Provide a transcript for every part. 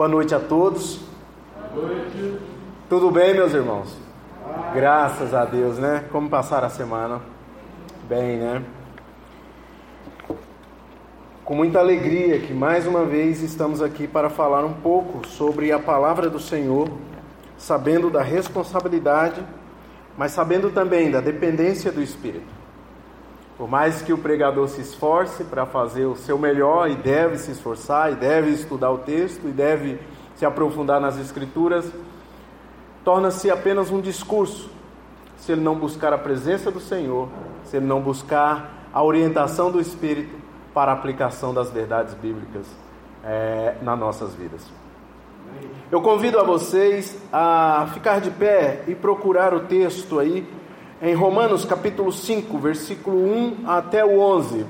Boa noite a todos. Boa noite. Tudo bem, meus irmãos? Graças a Deus, né? Como passaram a semana? Bem, né? Com muita alegria que mais uma vez estamos aqui para falar um pouco sobre a palavra do Senhor, sabendo da responsabilidade, mas sabendo também da dependência do Espírito. Por mais que o pregador se esforce para fazer o seu melhor, e deve se esforçar, e deve estudar o texto, e deve se aprofundar nas Escrituras, torna-se apenas um discurso se ele não buscar a presença do Senhor, se ele não buscar a orientação do Espírito para a aplicação das verdades bíblicas é, nas nossas vidas. Eu convido a vocês a ficar de pé e procurar o texto aí em Romanos capítulo 5, versículo 1 até o 11.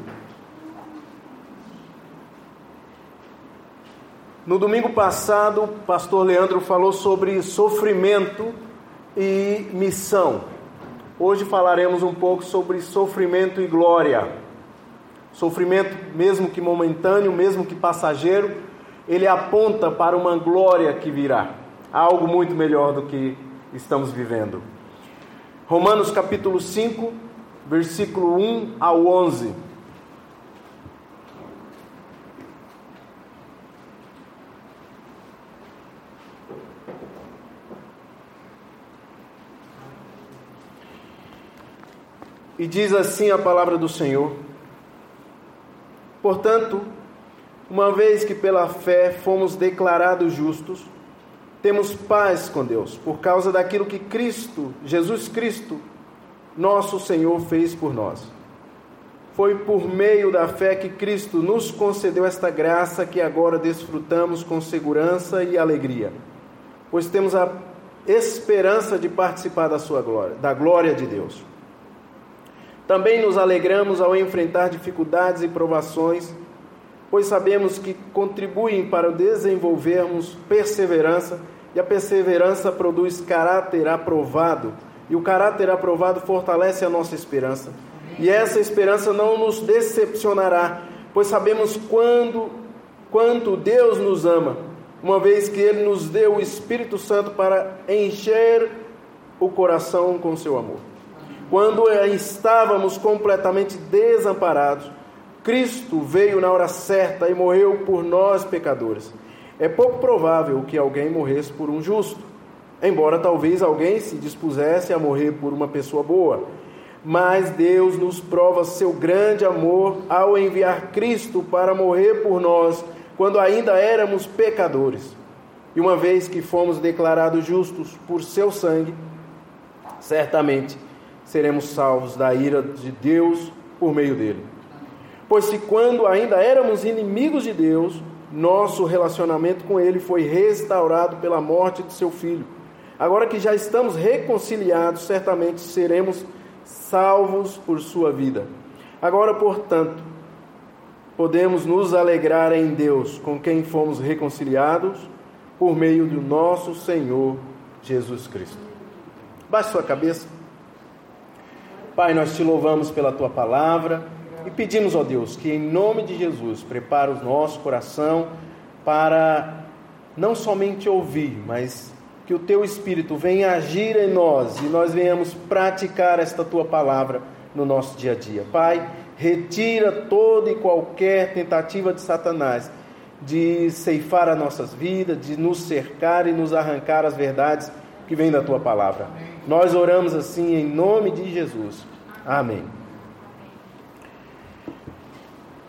No domingo passado, o pastor Leandro falou sobre sofrimento e missão. Hoje falaremos um pouco sobre sofrimento e glória. Sofrimento, mesmo que momentâneo, mesmo que passageiro, ele aponta para uma glória que virá, algo muito melhor do que estamos vivendo. Romanos capítulo 5, versículo 1 ao 11. E diz assim a palavra do Senhor: Portanto, uma vez que pela fé fomos declarados justos, temos paz com Deus, por causa daquilo que Cristo, Jesus Cristo, nosso Senhor, fez por nós. Foi por meio da fé que Cristo nos concedeu esta graça que agora desfrutamos com segurança e alegria, pois temos a esperança de participar da sua glória, da glória de Deus. Também nos alegramos ao enfrentar dificuldades e provações, pois sabemos que contribuem para desenvolvermos perseverança, e a perseverança produz caráter aprovado, e o caráter aprovado fortalece a nossa esperança. E essa esperança não nos decepcionará, pois sabemos quando, quanto Deus nos ama, uma vez que Ele nos deu o Espírito Santo para encher o coração com seu amor. Quando estávamos completamente desamparados, Cristo veio na hora certa e morreu por nós pecadores. É pouco provável que alguém morresse por um justo, embora talvez alguém se dispusesse a morrer por uma pessoa boa. Mas Deus nos prova seu grande amor ao enviar Cristo para morrer por nós quando ainda éramos pecadores. E uma vez que fomos declarados justos por seu sangue, certamente seremos salvos da ira de Deus por meio dele. Pois se quando ainda éramos inimigos de Deus, nosso relacionamento com Ele foi restaurado pela morte de seu Filho. Agora que já estamos reconciliados, certamente seremos salvos por sua vida. Agora, portanto, podemos nos alegrar em Deus, com quem fomos reconciliados por meio do nosso Senhor Jesus Cristo. Baixe sua cabeça. Pai, nós te louvamos pela tua palavra. E pedimos, ó Deus, que em nome de Jesus prepare o nosso coração para não somente ouvir, mas que o teu Espírito venha agir em nós e nós venhamos praticar esta tua palavra no nosso dia a dia. Pai, retira toda e qualquer tentativa de Satanás de ceifar as nossas vidas, de nos cercar e nos arrancar as verdades que vêm da tua palavra. Nós oramos assim em nome de Jesus. Amém.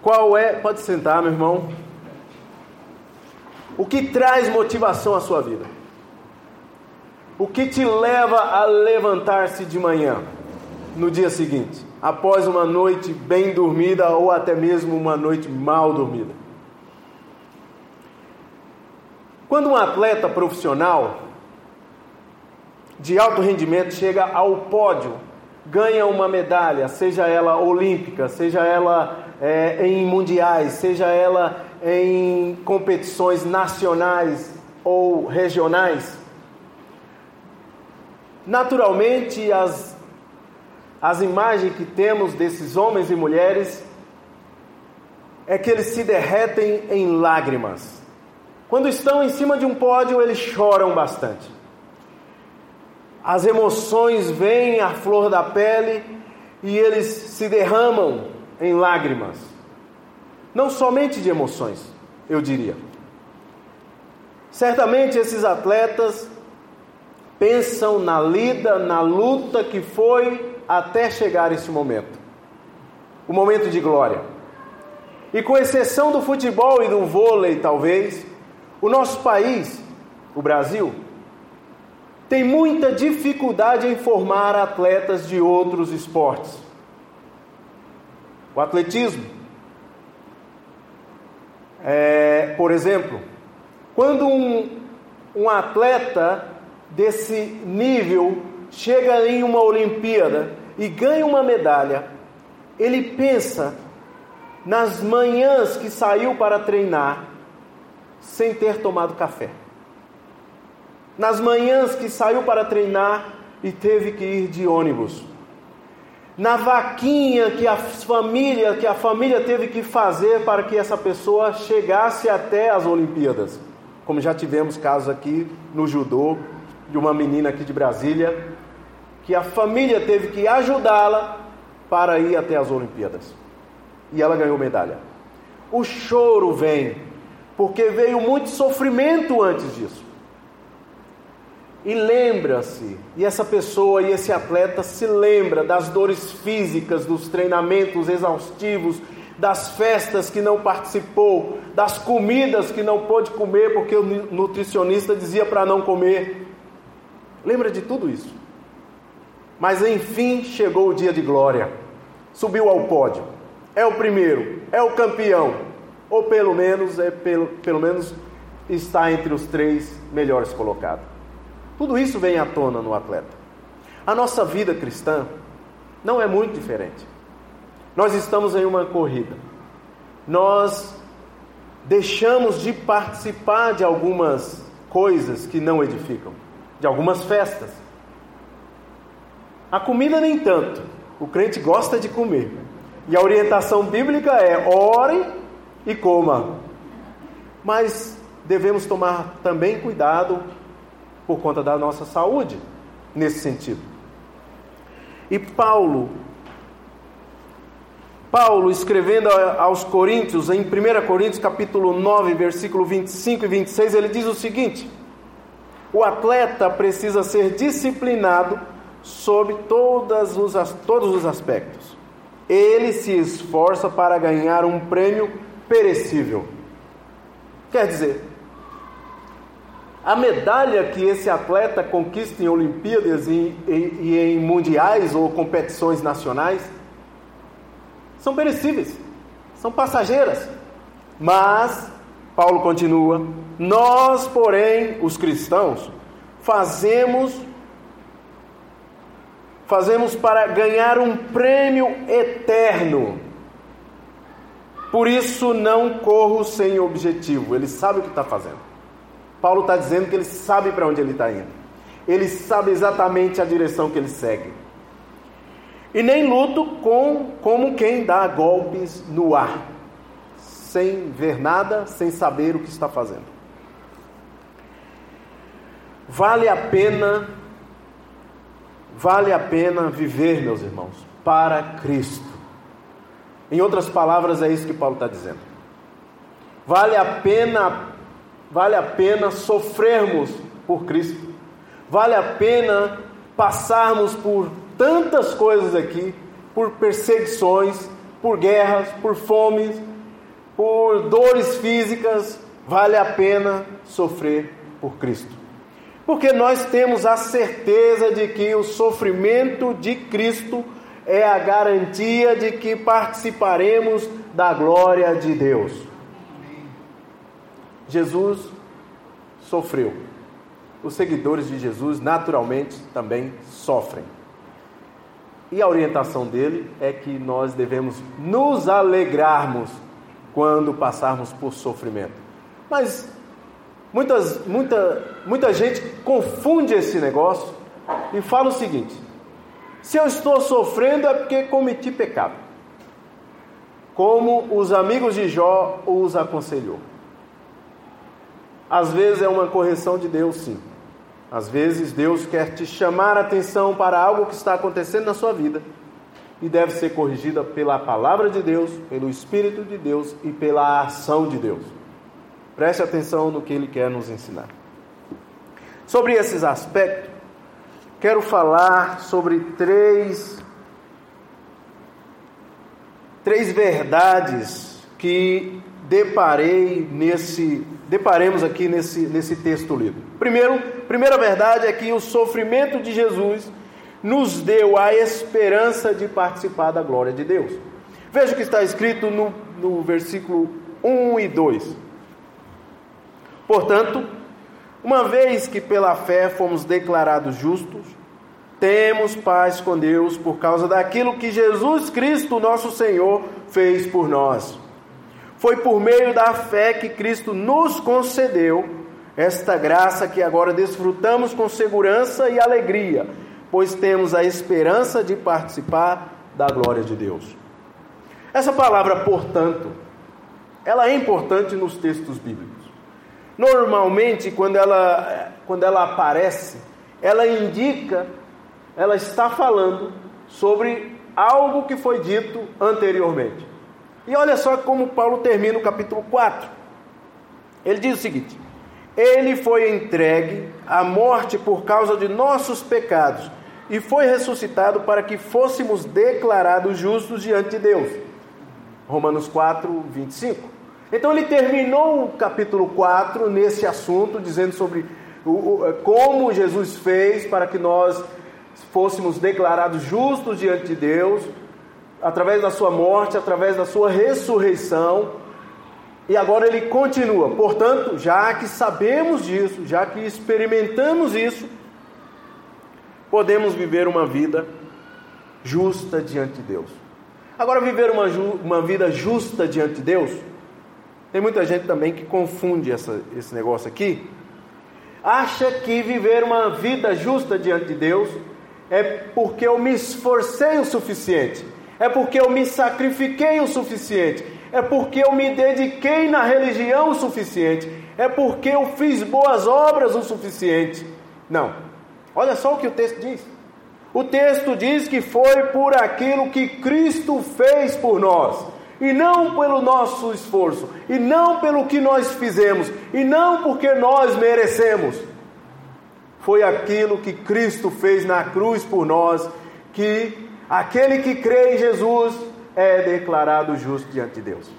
Qual é, pode sentar, meu irmão. O que traz motivação à sua vida? O que te leva a levantar-se de manhã no dia seguinte, após uma noite bem dormida ou até mesmo uma noite mal dormida? Quando um atleta profissional de alto rendimento chega ao pódio, ganha uma medalha, seja ela olímpica, seja ela é, em mundiais, seja ela em competições nacionais ou regionais, naturalmente as, as imagens que temos desses homens e mulheres é que eles se derretem em lágrimas Quando estão em cima de um pódio, eles choram bastante. As emoções vêm à flor da pele e eles se derramam em lágrimas. Não somente de emoções, eu diria. Certamente esses atletas pensam na lida, na luta que foi até chegar esse momento o momento de glória. E com exceção do futebol e do vôlei, talvez, o nosso país, o Brasil, tem muita dificuldade em formar atletas de outros esportes. O atletismo. É, por exemplo, quando um, um atleta desse nível chega em uma Olimpíada e ganha uma medalha, ele pensa nas manhãs que saiu para treinar sem ter tomado café. Nas manhãs que saiu para treinar e teve que ir de ônibus. Na vaquinha que a família, que a família teve que fazer para que essa pessoa chegasse até as Olimpíadas. Como já tivemos casos aqui no judô de uma menina aqui de Brasília, que a família teve que ajudá-la para ir até as Olimpíadas. E ela ganhou medalha. O choro vem porque veio muito sofrimento antes disso. E lembra-se, e essa pessoa e esse atleta se lembra das dores físicas, dos treinamentos exaustivos, das festas que não participou, das comidas que não pôde comer porque o nutricionista dizia para não comer. Lembra de tudo isso? Mas enfim chegou o dia de glória. Subiu ao pódio. É o primeiro, é o campeão, ou pelo menos é pelo, pelo menos está entre os três melhores colocados. Tudo isso vem à tona no atleta. A nossa vida cristã não é muito diferente. Nós estamos em uma corrida. Nós deixamos de participar de algumas coisas que não edificam, de algumas festas. A comida nem tanto. O crente gosta de comer. E a orientação bíblica é: ore e coma. Mas devemos tomar também cuidado por conta da nossa saúde nesse sentido. E Paulo, Paulo escrevendo aos Coríntios, em 1 Coríntios capítulo 9, versículo 25 e 26, ele diz o seguinte: O atleta precisa ser disciplinado sob todas os, todos os aspectos. Ele se esforça para ganhar um prêmio perecível. Quer dizer, a medalha que esse atleta conquista em Olimpíadas e, e, e em mundiais ou competições nacionais são perecíveis, são passageiras. Mas, Paulo continua, nós, porém, os cristãos, fazemos fazemos para ganhar um prêmio eterno. Por isso não corro sem objetivo. Ele sabe o que está fazendo. Paulo está dizendo que ele sabe para onde ele está indo. Ele sabe exatamente a direção que ele segue. E nem luto com como quem dá golpes no ar, sem ver nada, sem saber o que está fazendo. Vale a pena Vale a pena viver, meus irmãos, para Cristo. Em outras palavras, é isso que Paulo está dizendo. Vale a pena, vale a pena sofrermos por Cristo. Vale a pena passarmos por tantas coisas aqui, por perseguições, por guerras, por fomes, por dores físicas. Vale a pena sofrer por Cristo. Porque nós temos a certeza de que o sofrimento de Cristo é a garantia de que participaremos da glória de Deus. Jesus sofreu. Os seguidores de Jesus, naturalmente, também sofrem. E a orientação dele é que nós devemos nos alegrarmos quando passarmos por sofrimento. Mas Muitas, muita, muita gente confunde esse negócio e fala o seguinte: se eu estou sofrendo é porque cometi pecado, como os amigos de Jó os aconselhou. Às vezes é uma correção de Deus, sim. Às vezes Deus quer te chamar a atenção para algo que está acontecendo na sua vida e deve ser corrigida pela palavra de Deus, pelo Espírito de Deus e pela ação de Deus. Preste atenção no que ele quer nos ensinar. Sobre esses aspectos, quero falar sobre três três verdades que deparei nesse deparemos aqui nesse, nesse texto lido. Primeiro, primeira verdade é que o sofrimento de Jesus nos deu a esperança de participar da glória de Deus. Veja o que está escrito no, no versículo 1 e 2. Portanto, uma vez que pela fé fomos declarados justos, temos paz com Deus por causa daquilo que Jesus Cristo, nosso Senhor, fez por nós. Foi por meio da fé que Cristo nos concedeu esta graça que agora desfrutamos com segurança e alegria, pois temos a esperança de participar da glória de Deus. Essa palavra, portanto, ela é importante nos textos bíblicos. Normalmente, quando ela, quando ela aparece, ela indica, ela está falando sobre algo que foi dito anteriormente. E olha só como Paulo termina o capítulo 4. Ele diz o seguinte: Ele foi entregue à morte por causa de nossos pecados e foi ressuscitado para que fôssemos declarados justos diante de Deus. Romanos 4, 25. Então ele terminou o capítulo 4 nesse assunto, dizendo sobre o, o, como Jesus fez para que nós fôssemos declarados justos diante de Deus, através da sua morte, através da sua ressurreição. E agora ele continua. Portanto, já que sabemos disso, já que experimentamos isso, podemos viver uma vida justa diante de Deus. Agora, viver uma, uma vida justa diante de Deus, tem muita gente também que confunde essa, esse negócio aqui. Acha que viver uma vida justa diante de Deus é porque eu me esforcei o suficiente é porque eu me sacrifiquei o suficiente, é porque eu me dediquei na religião o suficiente, é porque eu fiz boas obras o suficiente. Não. Olha só o que o texto diz. O texto diz que foi por aquilo que Cristo fez por nós, e não pelo nosso esforço, e não pelo que nós fizemos, e não porque nós merecemos. Foi aquilo que Cristo fez na cruz por nós que Aquele que crê em Jesus é declarado justo diante de Deus.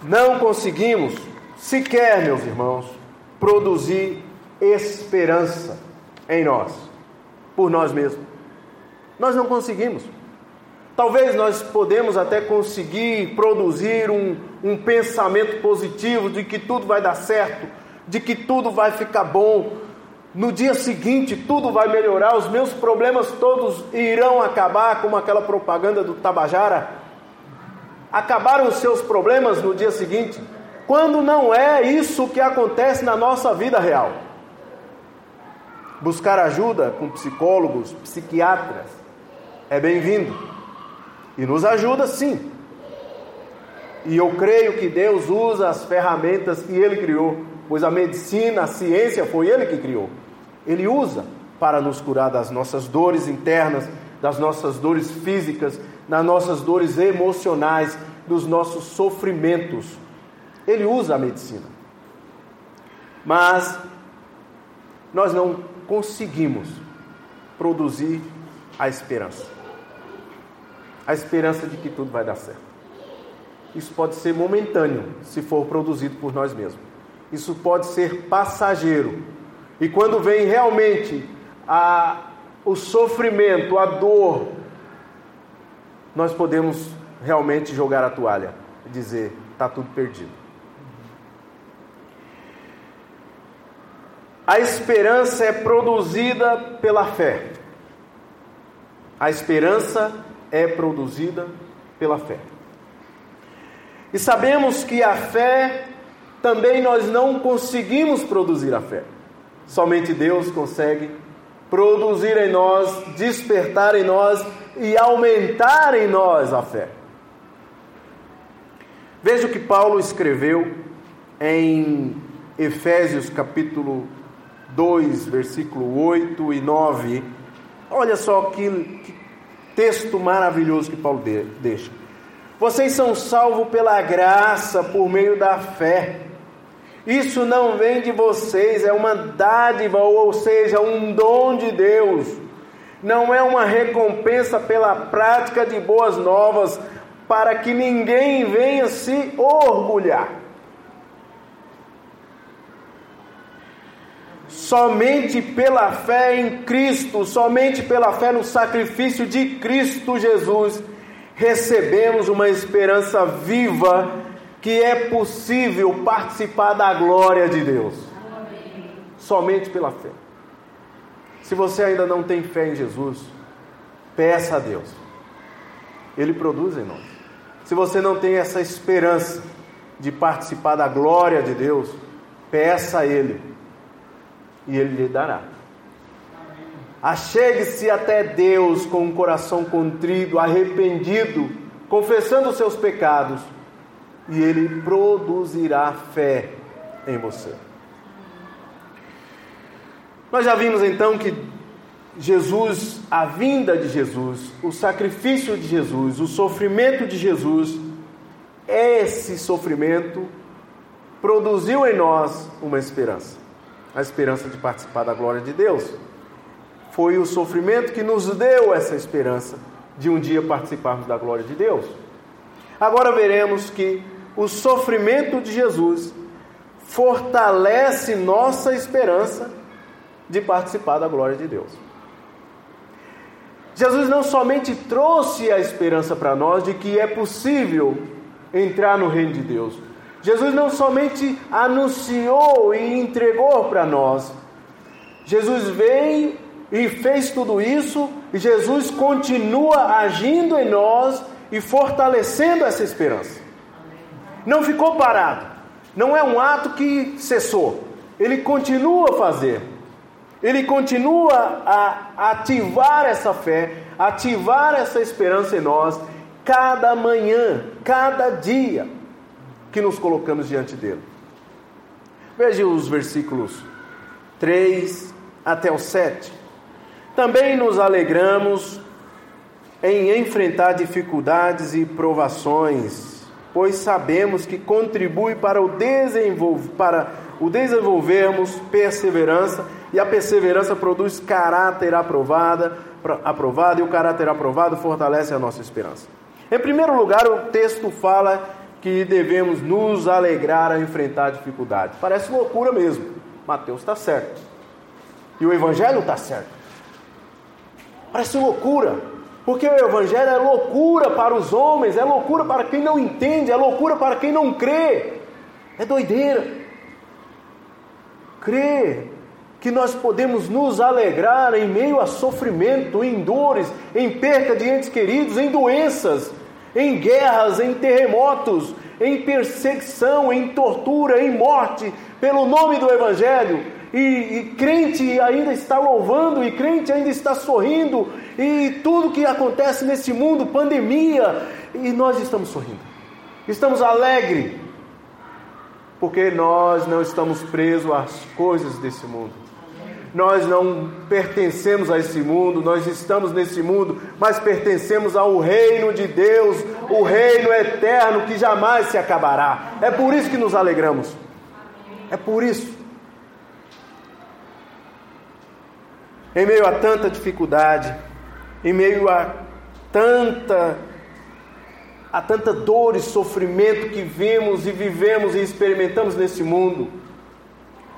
Não conseguimos sequer, meus irmãos, produzir esperança em nós, por nós mesmos. Nós não conseguimos. Talvez nós podemos até conseguir produzir um, um pensamento positivo de que tudo vai dar certo, de que tudo vai ficar bom, no dia seguinte tudo vai melhorar, os meus problemas todos irão acabar, como aquela propaganda do Tabajara. Acabaram os seus problemas no dia seguinte, quando não é isso que acontece na nossa vida real. Buscar ajuda com psicólogos, psiquiatras, é bem-vindo e nos ajuda sim. E eu creio que Deus usa as ferramentas que Ele criou pois a medicina, a ciência foi ele que criou. Ele usa para nos curar das nossas dores internas, das nossas dores físicas, das nossas dores emocionais, dos nossos sofrimentos. Ele usa a medicina. Mas nós não conseguimos produzir a esperança. A esperança de que tudo vai dar certo. Isso pode ser momentâneo se for produzido por nós mesmos isso pode ser passageiro. E quando vem realmente a, o sofrimento, a dor, nós podemos realmente jogar a toalha e dizer: está tudo perdido. A esperança é produzida pela fé. A esperança é produzida pela fé. E sabemos que a fé também nós não conseguimos produzir a fé. Somente Deus consegue produzir em nós, despertar em nós e aumentar em nós a fé. Veja o que Paulo escreveu em Efésios capítulo 2, versículo 8 e 9. Olha só que, que texto maravilhoso que Paulo de, deixa. Vocês são salvos pela graça por meio da fé. Isso não vem de vocês, é uma dádiva, ou seja, um dom de Deus. Não é uma recompensa pela prática de boas novas, para que ninguém venha se orgulhar. Somente pela fé em Cristo, somente pela fé no sacrifício de Cristo Jesus, recebemos uma esperança viva que é possível participar da glória de Deus. Somente pela fé. Se você ainda não tem fé em Jesus, peça a Deus. Ele produz em nós. Se você não tem essa esperança de participar da glória de Deus, peça a Ele e Ele lhe dará. Achegue-se até Deus com um coração contrito, arrependido, confessando os seus pecados, e Ele produzirá fé em você. Nós já vimos então que Jesus, a vinda de Jesus, o sacrifício de Jesus, o sofrimento de Jesus, esse sofrimento produziu em nós uma esperança, a esperança de participar da glória de Deus. Foi o sofrimento que nos deu essa esperança de um dia participarmos da glória de Deus. Agora veremos que o sofrimento de Jesus fortalece nossa esperança de participar da glória de Deus. Jesus não somente trouxe a esperança para nós de que é possível entrar no reino de Deus. Jesus não somente anunciou e entregou para nós. Jesus veio e fez tudo isso, e Jesus continua agindo em nós e fortalecendo essa esperança. Não ficou parado, não é um ato que cessou, ele continua a fazer, ele continua a ativar essa fé, ativar essa esperança em nós, cada manhã, cada dia que nos colocamos diante dele. Veja os versículos 3 até o 7. Também nos alegramos em enfrentar dificuldades e provações, pois sabemos que contribui para o, desenvolver, para o desenvolvermos perseverança, e a perseverança produz caráter aprovada, aprovado, e o caráter aprovado fortalece a nossa esperança. Em primeiro lugar, o texto fala que devemos nos alegrar a enfrentar dificuldades. Parece loucura mesmo. Mateus está certo. E o Evangelho está certo. Parece loucura, porque o Evangelho é loucura para os homens, é loucura para quem não entende, é loucura para quem não crê, é doideira. Crê que nós podemos nos alegrar em meio a sofrimento, em dores, em perca de entes queridos, em doenças, em guerras, em terremotos, em perseguição, em tortura, em morte, pelo nome do Evangelho e, e crente ainda está louvando, e crente ainda está sorrindo, e tudo que acontece nesse mundo, pandemia, e nós estamos sorrindo, estamos alegres, porque nós não estamos presos às coisas desse mundo. Nós não pertencemos a esse mundo, nós estamos nesse mundo, mas pertencemos ao reino de Deus, o reino eterno que jamais se acabará. É por isso que nos alegramos. É por isso. em meio a tanta dificuldade, em meio a tanta a tanta dor e sofrimento que vemos e vivemos e experimentamos nesse mundo,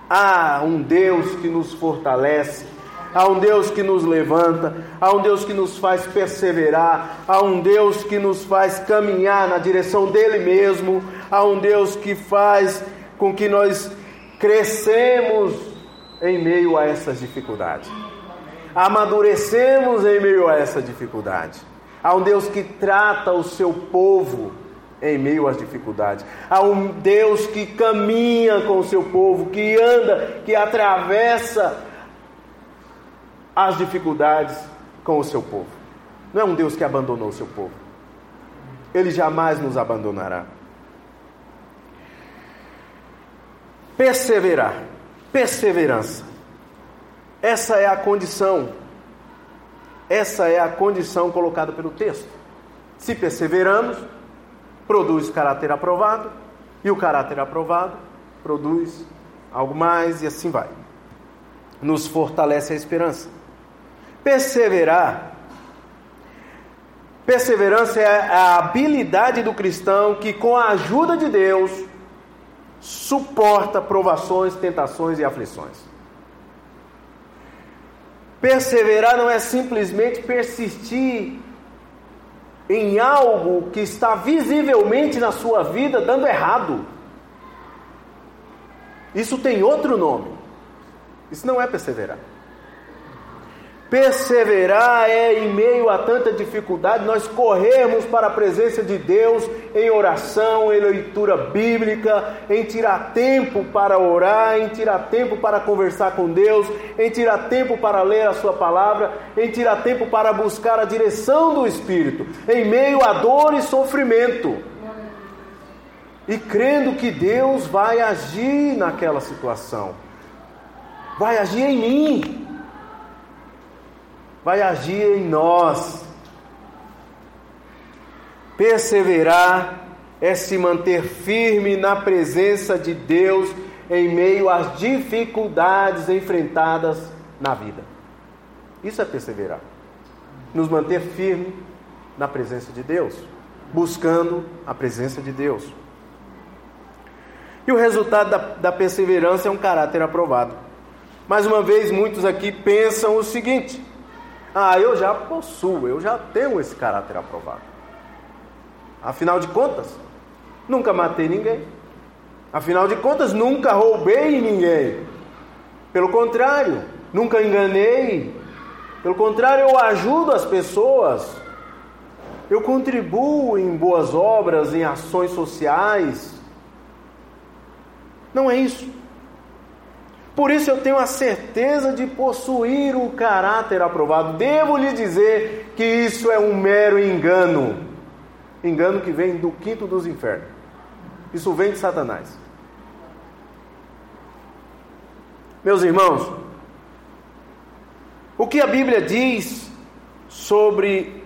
há um Deus que nos fortalece, há um Deus que nos levanta, há um Deus que nos faz perseverar, há um Deus que nos faz caminhar na direção dele mesmo, há um Deus que faz com que nós crescemos em meio a essas dificuldades amadurecemos em meio a essa dificuldade. Há um Deus que trata o seu povo em meio às dificuldades. Há um Deus que caminha com o seu povo, que anda, que atravessa as dificuldades com o seu povo. Não é um Deus que abandonou o seu povo. Ele jamais nos abandonará. Perseverar, perseverança. Essa é a condição, essa é a condição colocada pelo texto. Se perseveramos, produz caráter aprovado, e o caráter aprovado produz algo mais, e assim vai. Nos fortalece a esperança. Perseverar. Perseverança é a habilidade do cristão que, com a ajuda de Deus, suporta provações, tentações e aflições. Perseverar não é simplesmente persistir em algo que está visivelmente na sua vida dando errado. Isso tem outro nome. Isso não é perseverar. Perseverar é em meio a tanta dificuldade, nós corrermos para a presença de Deus em oração, em leitura bíblica, em tirar tempo para orar, em tirar tempo para conversar com Deus, em tirar tempo para ler a Sua palavra, em tirar tempo para buscar a direção do Espírito, em meio a dor e sofrimento. E crendo que Deus vai agir naquela situação, vai agir em mim vai agir em nós. Perseverar é se manter firme na presença de Deus em meio às dificuldades enfrentadas na vida. Isso é perseverar. Nos manter firme na presença de Deus, buscando a presença de Deus. E o resultado da, da perseverança é um caráter aprovado. Mais uma vez, muitos aqui pensam o seguinte: ah, eu já possuo, eu já tenho esse caráter aprovado. Afinal de contas, nunca matei ninguém. Afinal de contas, nunca roubei ninguém. Pelo contrário, nunca enganei. Pelo contrário, eu ajudo as pessoas. Eu contribuo em boas obras, em ações sociais. Não é isso. Por isso eu tenho a certeza de possuir o caráter aprovado. Devo lhe dizer que isso é um mero engano. Engano que vem do quinto dos infernos. Isso vem de Satanás. Meus irmãos, o que a Bíblia diz sobre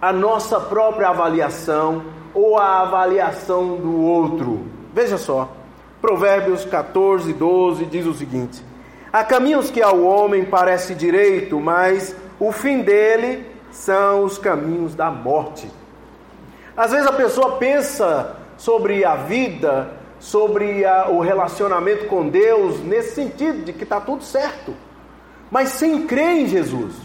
a nossa própria avaliação ou a avaliação do outro? Veja só. Provérbios 14, 12 diz o seguinte: Há caminhos que ao homem parece direito, mas o fim dele são os caminhos da morte. Às vezes a pessoa pensa sobre a vida, sobre a, o relacionamento com Deus, nesse sentido de que está tudo certo, mas sem crer em Jesus.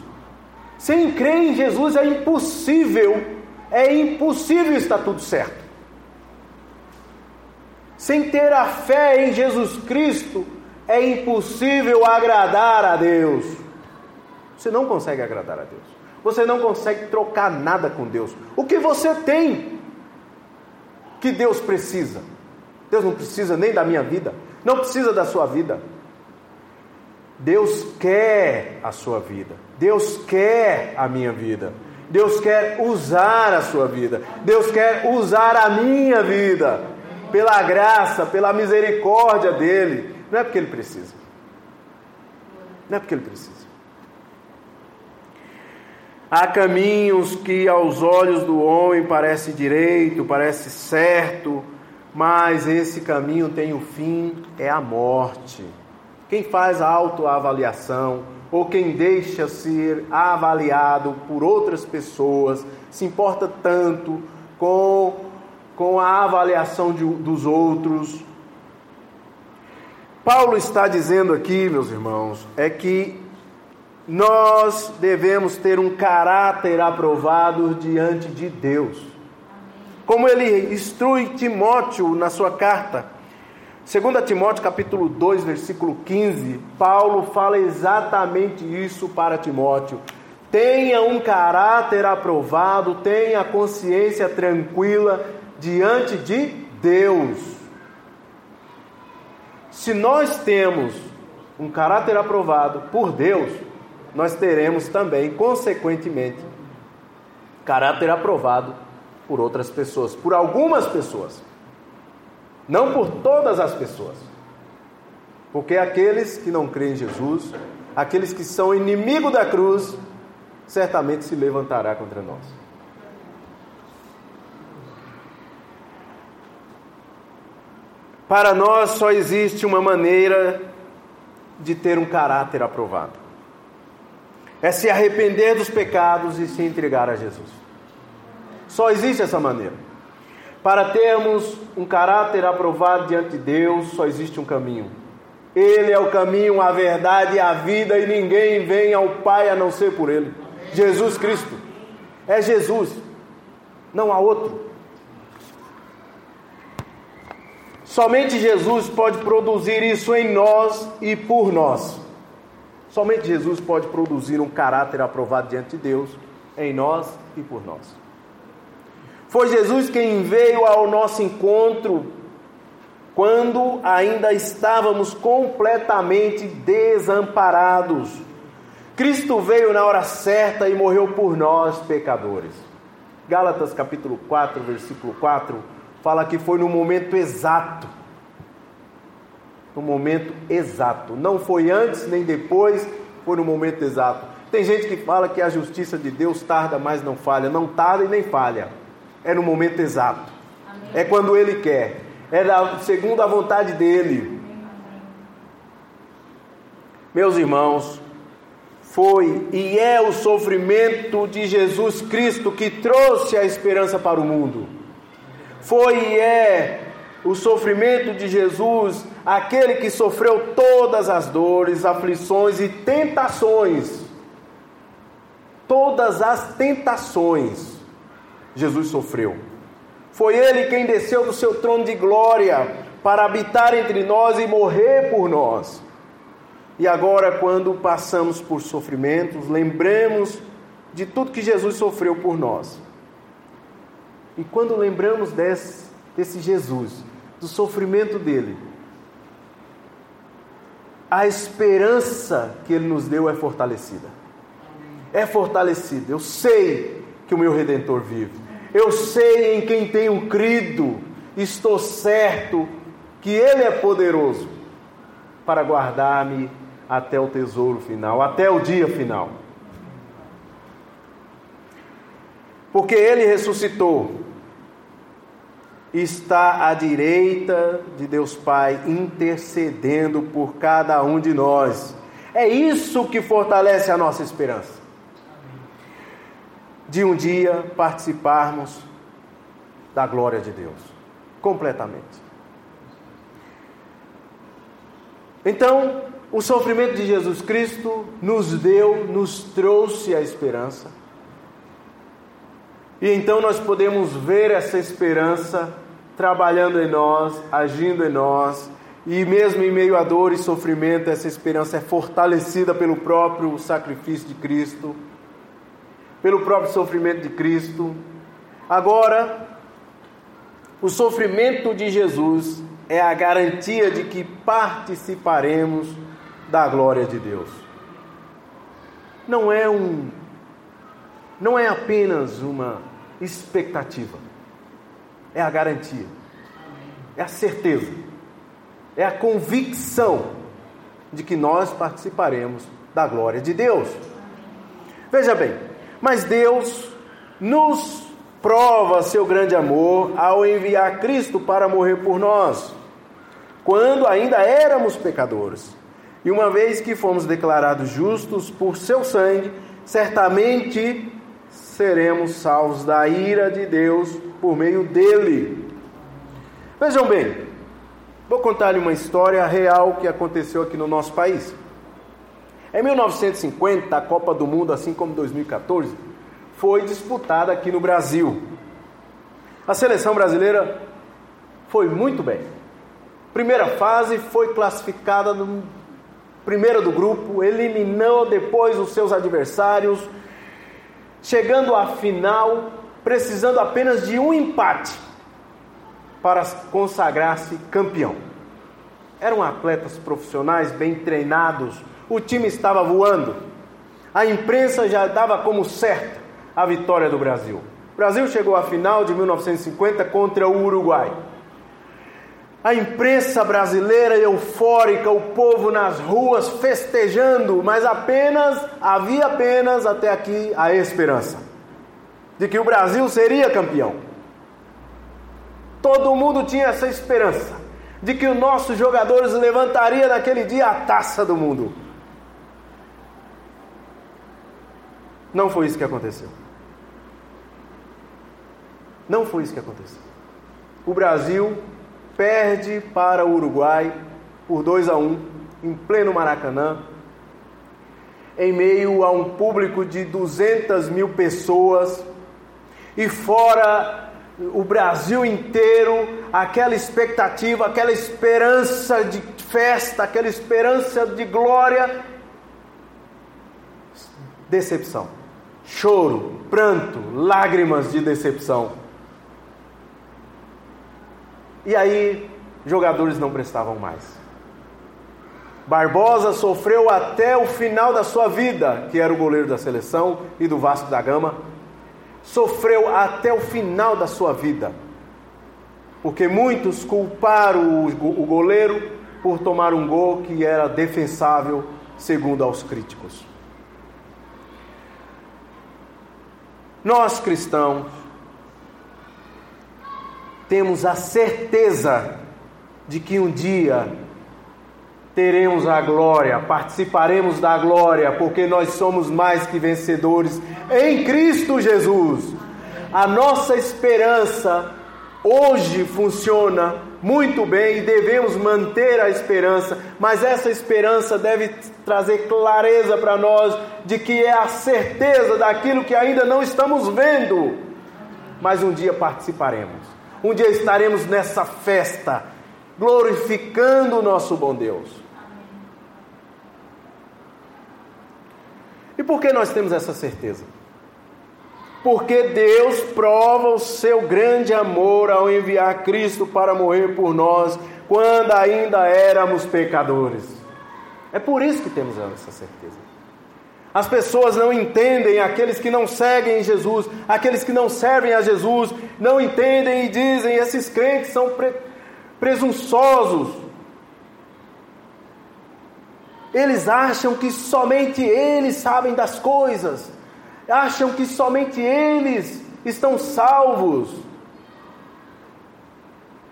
Sem crer em Jesus é impossível, é impossível estar tudo certo. Sem ter a fé em Jesus Cristo, é impossível agradar a Deus. Você não consegue agradar a Deus. Você não consegue trocar nada com Deus. O que você tem que Deus precisa? Deus não precisa nem da minha vida, não precisa da sua vida. Deus quer a sua vida. Deus quer a minha vida. Deus quer usar a sua vida. Deus quer usar a minha vida pela graça, pela misericórdia dele. Não é porque ele precisa. Não é porque ele precisa. Há caminhos que aos olhos do homem parece direito, parece certo, mas esse caminho tem o fim, é a morte. Quem faz a autoavaliação, ou quem deixa ser avaliado por outras pessoas, se importa tanto com com a avaliação de, dos outros. Paulo está dizendo aqui, meus irmãos, é que nós devemos ter um caráter aprovado diante de Deus. Como ele instrui Timóteo na sua carta, 2 Timóteo capítulo 2, versículo 15, Paulo fala exatamente isso para Timóteo. Tenha um caráter aprovado, tenha consciência tranquila diante de Deus. Se nós temos um caráter aprovado por Deus, nós teremos também, consequentemente, caráter aprovado por outras pessoas, por algumas pessoas. Não por todas as pessoas. Porque aqueles que não creem em Jesus, aqueles que são inimigo da cruz, certamente se levantará contra nós. Para nós só existe uma maneira de ter um caráter aprovado. É se arrepender dos pecados e se entregar a Jesus. Só existe essa maneira. Para termos um caráter aprovado diante de Deus, só existe um caminho. Ele é o caminho, a verdade e a vida, e ninguém vem ao Pai a não ser por Ele. Jesus Cristo. É Jesus, não há outro. Somente Jesus pode produzir isso em nós e por nós. Somente Jesus pode produzir um caráter aprovado diante de Deus em nós e por nós. Foi Jesus quem veio ao nosso encontro quando ainda estávamos completamente desamparados. Cristo veio na hora certa e morreu por nós, pecadores. Gálatas capítulo 4, versículo 4 fala que foi no momento exato. No momento exato. Não foi antes nem depois, foi no momento exato. Tem gente que fala que a justiça de Deus tarda, mas não falha. Não tarda e nem falha. É no momento exato. Amém. É quando Ele quer. É da, segundo a vontade dEle. Meus irmãos, foi e é o sofrimento de Jesus Cristo que trouxe a esperança para o mundo. Foi e é o sofrimento de Jesus, aquele que sofreu todas as dores, aflições e tentações. Todas as tentações Jesus sofreu. Foi ele quem desceu do seu trono de glória para habitar entre nós e morrer por nós. E agora, quando passamos por sofrimentos, lembremos de tudo que Jesus sofreu por nós. E quando lembramos desse, desse Jesus, do sofrimento dele, a esperança que ele nos deu é fortalecida. É fortalecida. Eu sei que o meu redentor vive. Eu sei em quem tenho crido. Estou certo que ele é poderoso para guardar-me até o tesouro final, até o dia final. Porque ele ressuscitou está à direita de Deus Pai, intercedendo por cada um de nós. É isso que fortalece a nossa esperança. De um dia participarmos da glória de Deus, completamente. Então, o sofrimento de Jesus Cristo nos deu, nos trouxe a esperança. E então nós podemos ver essa esperança trabalhando em nós, agindo em nós, e mesmo em meio a dor e sofrimento, essa esperança é fortalecida pelo próprio sacrifício de Cristo, pelo próprio sofrimento de Cristo. Agora, o sofrimento de Jesus é a garantia de que participaremos da glória de Deus. Não é um não é apenas uma expectativa, é a garantia, é a certeza, é a convicção de que nós participaremos da glória de Deus. Veja bem, mas Deus nos prova seu grande amor ao enviar Cristo para morrer por nós, quando ainda éramos pecadores. E uma vez que fomos declarados justos por seu sangue, certamente seremos salvos da ira de Deus por meio dele. Vejam bem, vou contar-lhe uma história real que aconteceu aqui no nosso país. Em 1950, a Copa do Mundo, assim como 2014, foi disputada aqui no Brasil. A seleção brasileira foi muito bem. Primeira fase foi classificada no primeiro do grupo, eliminou depois os seus adversários, chegando à final, precisando apenas de um empate para consagrar-se campeão. Eram atletas profissionais bem treinados, o time estava voando. A imprensa já dava como certa a vitória do Brasil. O Brasil chegou à final de 1950 contra o Uruguai. a imprensa brasileira eufórica, o povo nas ruas festejando, mas apenas havia apenas até aqui a esperança de que o Brasil seria campeão. Todo mundo tinha essa esperança de que os nossos jogadores levantariam naquele dia a taça do mundo. Não foi isso que aconteceu. Não foi isso que aconteceu. O Brasil perde para o Uruguai por 2 a 1 um, em pleno Maracanã, em meio a um público de 200 mil pessoas e fora o Brasil inteiro, aquela expectativa, aquela esperança de festa, aquela esperança de glória, decepção, choro, pranto, lágrimas de decepção. E aí, jogadores não prestavam mais. Barbosa sofreu até o final da sua vida, que era o goleiro da seleção e do Vasco da Gama, sofreu até o final da sua vida. Porque muitos culparam o goleiro por tomar um gol que era defensável, segundo aos críticos. Nós cristãos temos a certeza de que um dia teremos a glória, participaremos da glória, porque nós somos mais que vencedores em Cristo Jesus. A nossa esperança hoje funciona muito bem e devemos manter a esperança, mas essa esperança deve trazer clareza para nós de que é a certeza daquilo que ainda não estamos vendo, mas um dia participaremos. Um dia estaremos nessa festa, glorificando o nosso bom Deus. Por que nós temos essa certeza? Porque Deus prova o seu grande amor ao enviar Cristo para morrer por nós, quando ainda éramos pecadores. É por isso que temos essa certeza. As pessoas não entendem, aqueles que não seguem Jesus, aqueles que não servem a Jesus, não entendem e dizem: esses crentes são pre presunçosos. Eles acham que somente eles sabem das coisas, acham que somente eles estão salvos.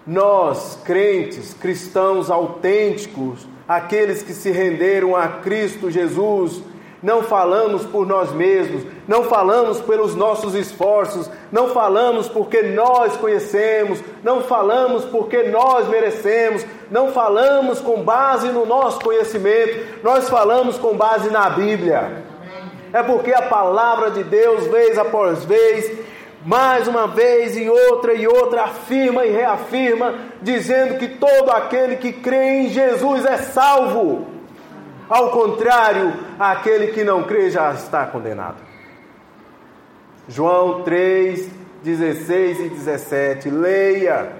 Nós, crentes, cristãos autênticos, aqueles que se renderam a Cristo Jesus, não falamos por nós mesmos, não falamos pelos nossos esforços, não falamos porque nós conhecemos, não falamos porque nós merecemos, não falamos com base no nosso conhecimento, nós falamos com base na Bíblia. É porque a palavra de Deus, vez após vez, mais uma vez e outra e outra, afirma e reafirma, dizendo que todo aquele que crê em Jesus é salvo. Ao contrário, aquele que não crê já está condenado. João 3, 16 e 17. Leia.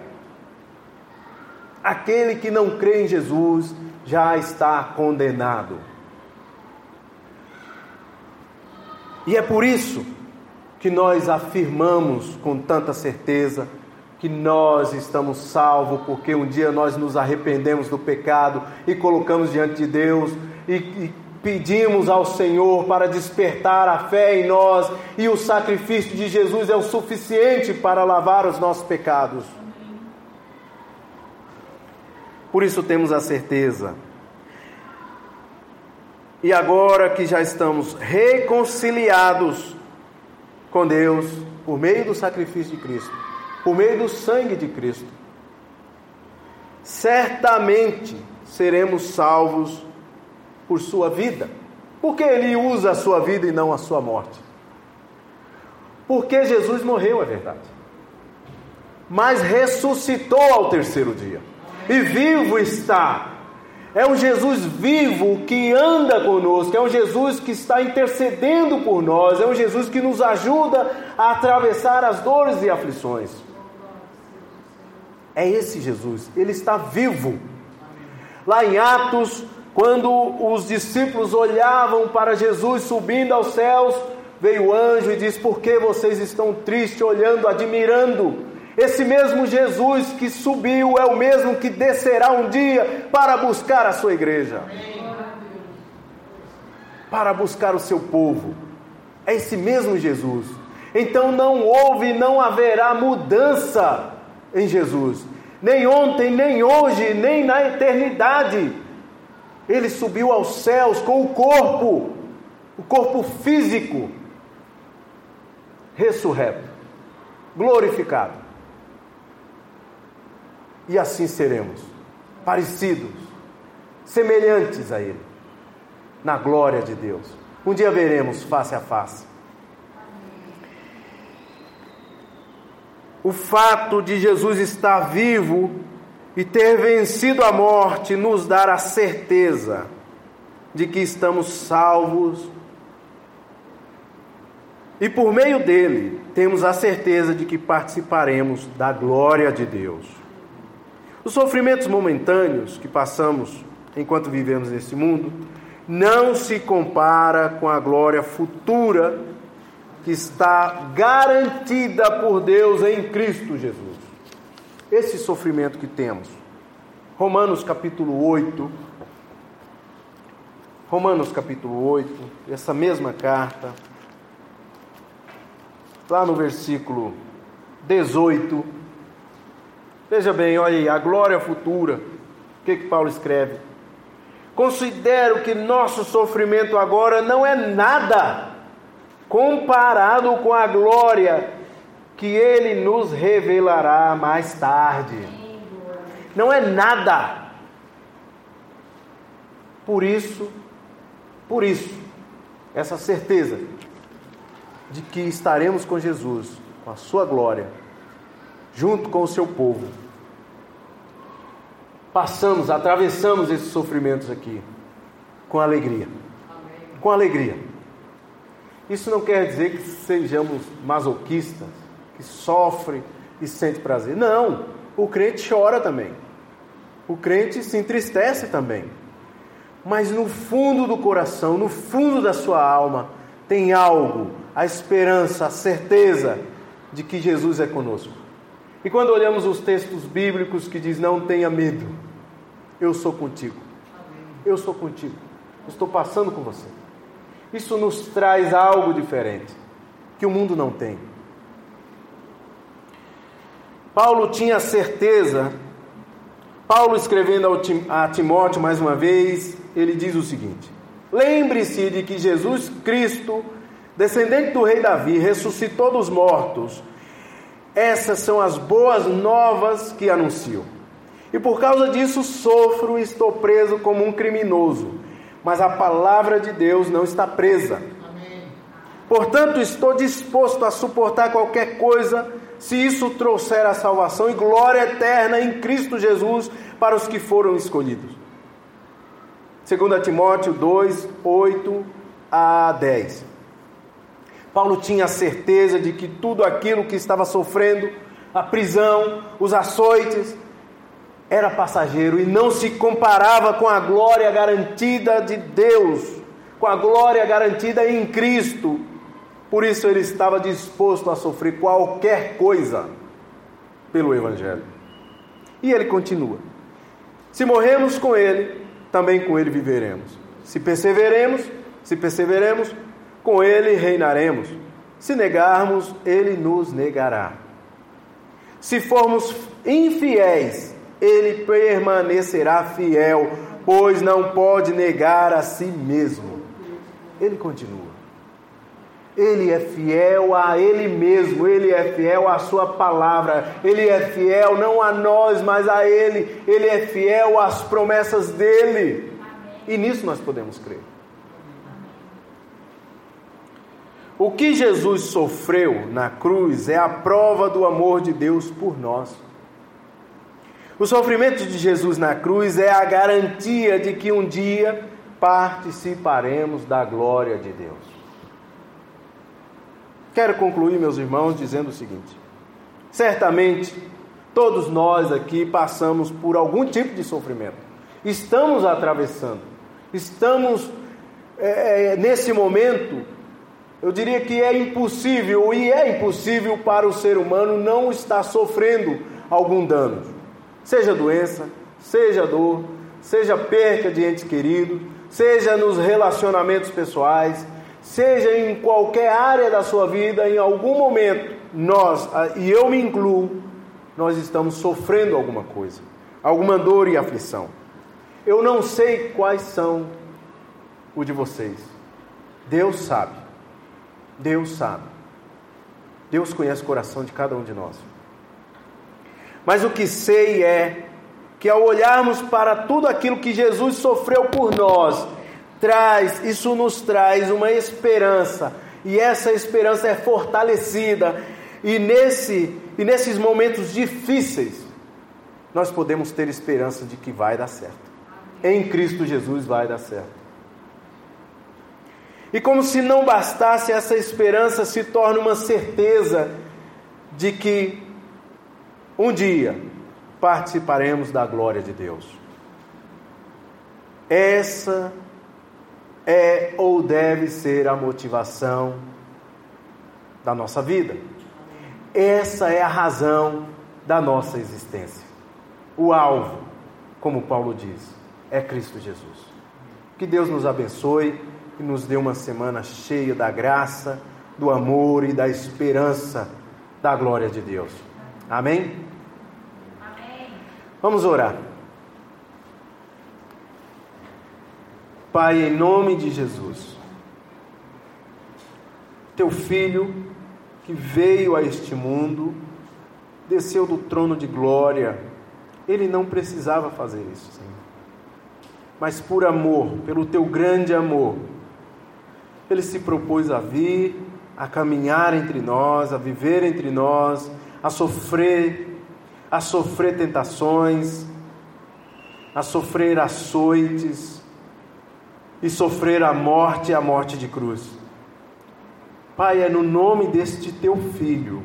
Aquele que não crê em Jesus já está condenado. E é por isso que nós afirmamos com tanta certeza que nós estamos salvos, porque um dia nós nos arrependemos do pecado e colocamos diante de Deus e, e pedimos ao Senhor para despertar a fé em nós, e o sacrifício de Jesus é o suficiente para lavar os nossos pecados. Por isso temos a certeza. E agora que já estamos reconciliados com Deus por meio do sacrifício de Cristo, por meio do sangue de Cristo, certamente seremos salvos por sua vida. Por que ele usa a sua vida e não a sua morte? Porque Jesus morreu, é verdade. Mas ressuscitou ao terceiro dia. E vivo está. É um Jesus vivo que anda conosco, é um Jesus que está intercedendo por nós, é um Jesus que nos ajuda a atravessar as dores e aflições. É esse Jesus, ele está vivo. Lá em Atos, quando os discípulos olhavam para Jesus subindo aos céus, veio o anjo e disse: Por que vocês estão tristes, olhando, admirando? Esse mesmo Jesus que subiu é o mesmo que descerá um dia para buscar a sua igreja, para buscar o seu povo. É esse mesmo Jesus. Então não houve, não haverá mudança em Jesus, nem ontem, nem hoje, nem na eternidade. Ele subiu aos céus com o corpo, o corpo físico, ressurreto, glorificado. E assim seremos, parecidos, semelhantes a Ele, na glória de Deus. Um dia veremos face a face. O fato de Jesus estar vivo e ter vencido a morte nos dá a certeza de que estamos salvos. E por meio dele, temos a certeza de que participaremos da glória de Deus. Os sofrimentos momentâneos que passamos enquanto vivemos nesse mundo não se compara com a glória futura que está garantida por Deus em Cristo Jesus. Esse sofrimento que temos. Romanos capítulo 8. Romanos capítulo 8, essa mesma carta, lá no versículo 18. Veja bem, olha aí, a glória futura. O que, que Paulo escreve? Considero que nosso sofrimento agora não é nada comparado com a glória que ele nos revelará mais tarde. Não é nada. Por isso, por isso, essa certeza de que estaremos com Jesus, com a sua glória, junto com o seu povo. Passamos, atravessamos esses sofrimentos aqui com alegria. Com alegria. Isso não quer dizer que sejamos masoquistas, que sofre e sente prazer. Não, o crente chora também. O crente se entristece também. Mas no fundo do coração, no fundo da sua alma, tem algo, a esperança, a certeza de que Jesus é conosco. E quando olhamos os textos bíblicos que diz não tenha medo, eu sou contigo. Eu sou contigo. Estou passando com você. Isso nos traz algo diferente que o mundo não tem. Paulo tinha certeza, Paulo escrevendo a Timóteo mais uma vez, ele diz o seguinte: Lembre-se de que Jesus Cristo, descendente do rei Davi, ressuscitou dos mortos. Essas são as boas novas que anuncio. E por causa disso sofro e estou preso como um criminoso. Mas a palavra de Deus não está presa. Portanto, estou disposto a suportar qualquer coisa se isso trouxer a salvação e glória eterna em Cristo Jesus para os que foram escolhidos. 2 Timóteo 2, 8 a 10. Paulo tinha certeza de que tudo aquilo que estava sofrendo, a prisão, os açoites, era passageiro e não se comparava com a glória garantida de Deus, com a glória garantida em Cristo. Por isso ele estava disposto a sofrer qualquer coisa pelo Evangelho. E ele continua: Se morremos com ele, também com ele viveremos. Se perseveremos, se perseveremos, com ele reinaremos. Se negarmos, ele nos negará. Se formos infiéis, ele permanecerá fiel, pois não pode negar a si mesmo. Ele continua. Ele é fiel a Ele mesmo, Ele é fiel à Sua palavra, Ele é fiel não a nós, mas a Ele, Ele é fiel às promessas dEle, e nisso nós podemos crer. O que Jesus sofreu na cruz é a prova do amor de Deus por nós. O sofrimento de Jesus na cruz é a garantia de que um dia participaremos da glória de Deus. Quero concluir, meus irmãos, dizendo o seguinte: certamente todos nós aqui passamos por algum tipo de sofrimento, estamos atravessando, estamos é, é nesse momento Eu diria que é impossível, e é impossível para o ser humano não estar sofrendo algum dano. Seja doença, seja dor, seja perca de entes queridos, seja nos relacionamentos pessoais, seja em qualquer área da sua vida, em algum momento, nós, e eu me incluo, nós estamos sofrendo alguma coisa, alguma dor e aflição. Eu não sei quais são o de vocês. Deus sabe. Deus sabe. Deus conhece o coração de cada um de nós. Mas o que sei é que ao olharmos para tudo aquilo que Jesus sofreu por nós, traz, isso nos traz uma esperança, e essa esperança é fortalecida, e nesse e nesses momentos difíceis nós podemos ter esperança de que vai dar certo. Em Cristo Jesus vai dar certo. E como se não bastasse, essa esperança se torna uma certeza de que um dia participaremos da glória de Deus. Essa é ou deve ser a motivação da nossa vida. Essa é a razão da nossa existência. O alvo, como Paulo diz, é Cristo Jesus. Que Deus nos abençoe e nos dê uma semana cheia da graça, do amor e da esperança da glória de Deus. Amém? Amém. Vamos orar. Pai, em nome de Jesus, teu filho que veio a este mundo, desceu do trono de glória, ele não precisava fazer isso, Senhor. Mas por amor, pelo teu grande amor, ele se propôs a vir, a caminhar entre nós, a viver entre nós, a sofrer, a sofrer tentações, a sofrer açoites e sofrer a morte e a morte de cruz. Pai, é no nome deste teu filho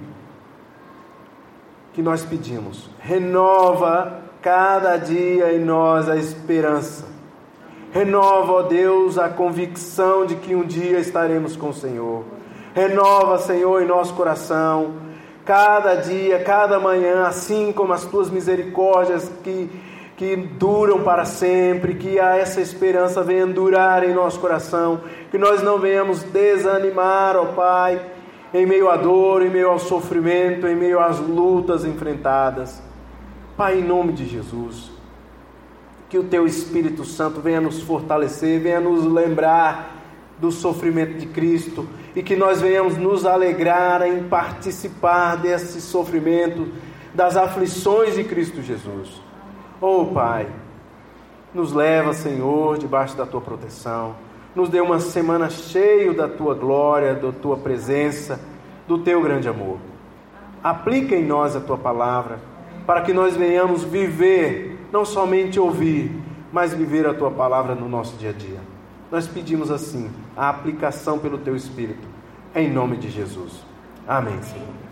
que nós pedimos. Renova cada dia em nós a esperança Renova, ó Deus, a convicção de que um dia estaremos com o Senhor. Renova, Senhor, em nosso coração, cada dia, cada manhã, assim como as tuas misericórdias que, que duram para sempre, que essa esperança venha durar em nosso coração, que nós não venhamos desanimar, ó Pai, em meio à dor, em meio ao sofrimento, em meio às lutas enfrentadas. Pai, em nome de Jesus que o teu Espírito Santo venha nos fortalecer, venha nos lembrar do sofrimento de Cristo e que nós venhamos nos alegrar em participar desse sofrimento, das aflições de Cristo Jesus. Oh Pai, nos leva, Senhor, debaixo da tua proteção. Nos dê uma semana cheia da tua glória, da tua presença, do teu grande amor. Aplica em nós a tua palavra, para que nós venhamos viver não somente ouvir, mas viver a tua palavra no nosso dia a dia. Nós pedimos assim a aplicação pelo teu Espírito, em nome de Jesus. Amém, Senhor.